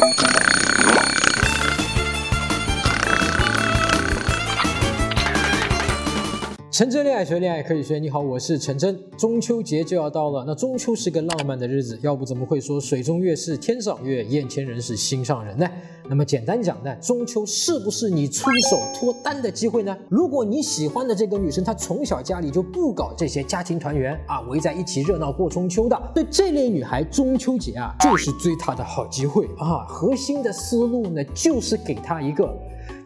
Thank you. 陈真恋爱学，恋爱可以学。你好，我是陈真。中秋节就要到了，那中秋是个浪漫的日子，要不怎么会说水中月是天上月，眼前人是心上人呢？那么简单讲呢，中秋是不是你出手脱单的机会呢？如果你喜欢的这个女生，她从小家里就不搞这些家庭团圆啊，围在一起热闹过中秋的，对这类女孩，中秋节啊就是追她的好机会啊。核心的思路呢，就是给她一个。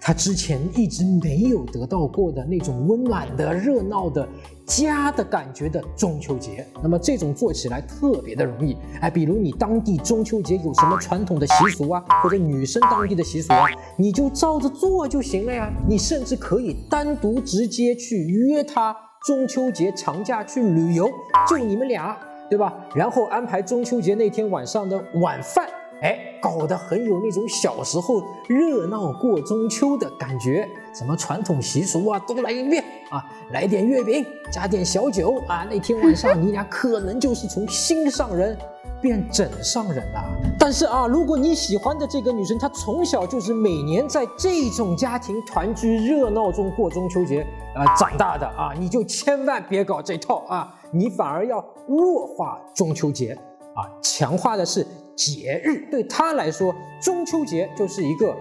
他之前一直没有得到过的那种温暖的、热闹的家的感觉的中秋节，那么这种做起来特别的容易。哎，比如你当地中秋节有什么传统的习俗啊，或者女生当地的习俗啊，你就照着做就行了呀。你甚至可以单独直接去约他中秋节长假去旅游，就你们俩，对吧？然后安排中秋节那天晚上的晚饭。哎，搞得很有那种小时候热闹过中秋的感觉，什么传统习俗啊，都来一遍啊！来点月饼，加点小酒啊！那天晚上 你俩可能就是从心上人变枕上人了。但是啊，如果你喜欢的这个女生，她从小就是每年在这种家庭团聚热闹中过中秋节啊长大的啊，你就千万别搞这套啊！你反而要弱化中秋节啊，强化的是。节日对他来说，中秋节就是一个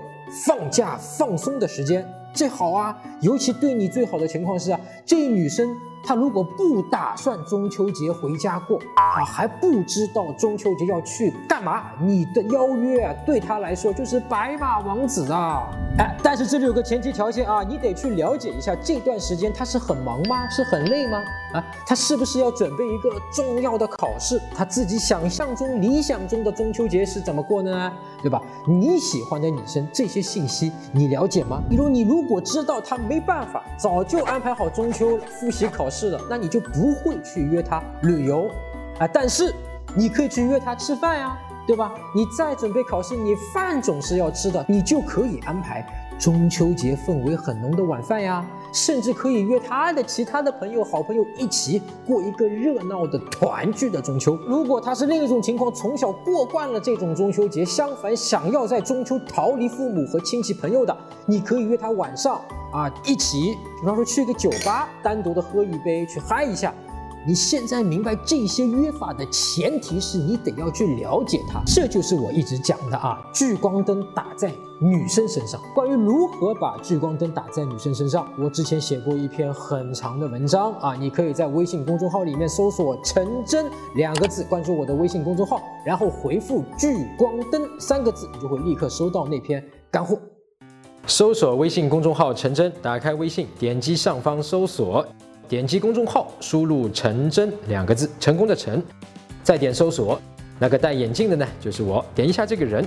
放假放松的时间，这好啊。尤其对你最好的情况是啊，这女生。他如果不打算中秋节回家过啊，还不知道中秋节要去干嘛，你的邀约，对他来说就是白马王子啊！哎，但是这里有个前提条件啊，你得去了解一下这段时间他是很忙吗？是很累吗？啊，他是不是要准备一个重要的考试？他自己想象中、理想中的中秋节是怎么过呢？对吧？你喜欢的女生这些信息你了解吗？比如你如果知道她没办法，早就安排好中秋复习考。是的，那你就不会去约他旅游啊，但是你可以去约他吃饭呀，对吧？你再准备考试，你饭总是要吃的，你就可以安排中秋节氛围很浓的晚饭呀。甚至可以约他的其他的朋友、好朋友一起过一个热闹的团聚的中秋。如果他是另一种情况，从小过惯了这种中秋节，相反想要在中秋逃离父母和亲戚朋友的，你可以约他晚上啊一起，比方说去个酒吧，单独的喝一杯，去嗨一下。你现在明白这些约法的前提是你得要去了解它，这就是我一直讲的啊，聚光灯打在女生身上。关于如何把聚光灯打在女生身上，我之前写过一篇很长的文章啊，你可以在微信公众号里面搜索“陈真”两个字，关注我的微信公众号，然后回复“聚光灯”三个字，你就会立刻收到那篇干货。搜索微信公众号“陈真”，打开微信，点击上方搜索。点击公众号，输入“陈真”两个字，成功的“陈”，再点搜索，那个戴眼镜的呢，就是我。点一下这个人，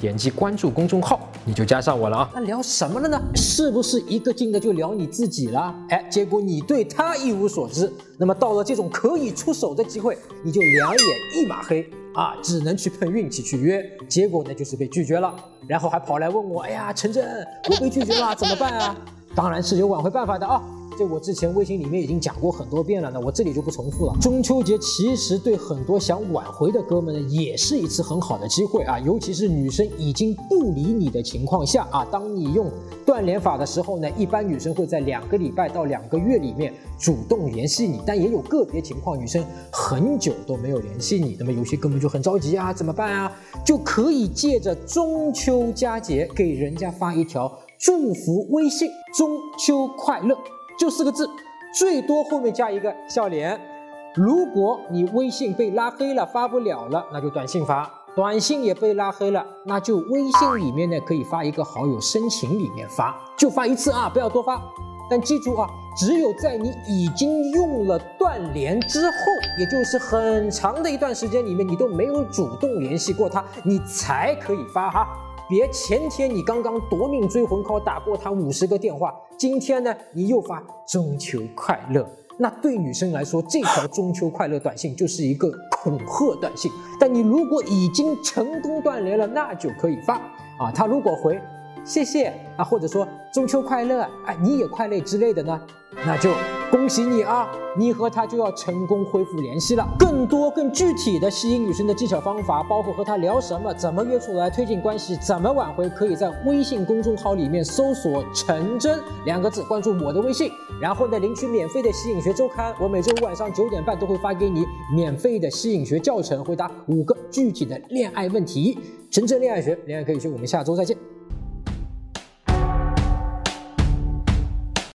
点击关注公众号，你就加上我了啊。那聊什么了呢？是不是一个劲的就聊你自己了？哎，结果你对他一无所知。那么到了这种可以出手的机会，你就两眼一抹黑啊，只能去碰运气去约。结果呢，就是被拒绝了，然后还跑来问我：“哎呀，陈真，我被拒绝了，怎么办啊？”当然是有挽回办法的啊。这我之前微信里面已经讲过很多遍了，那我这里就不重复了。中秋节其实对很多想挽回的哥们呢，也是一次很好的机会啊，尤其是女生已经不理你的情况下啊，当你用断联法的时候呢，一般女生会在两个礼拜到两个月里面主动联系你，但也有个别情况，女生很久都没有联系你，那么有些哥们就很着急啊，怎么办啊？就可以借着中秋佳节给人家发一条祝福微信，中秋快乐。就四个字，最多后面加一个笑脸。如果你微信被拉黑了，发不了了，那就短信发；短信也被拉黑了，那就微信里面呢可以发一个好友申请里面发，就发一次啊，不要多发。但记住啊，只有在你已经用了断联之后，也就是很长的一段时间里面，你都没有主动联系过他，你才可以发哈。别前天你刚刚夺命追魂敲打过他五十个电话，今天呢你又发中秋快乐，那对女生来说这条中秋快乐短信就是一个恐吓短信。但你如果已经成功断联了，那就可以发啊。他如果回谢谢啊，或者说中秋快乐，啊，你也快乐之类的呢，那就。恭喜你啊，你和他就要成功恢复联系了。更多更具体的吸引女生的技巧方法，包括和他聊什么，怎么约出来，推进关系，怎么挽回，可以在微信公众号里面搜索“陈真”两个字，关注我的微信，然后呢领取免费的吸引学周刊。我每周五晚上九点半都会发给你免费的吸引学教程，回答五个具体的恋爱问题。陈真恋爱学，恋爱可以学，我们下周再见。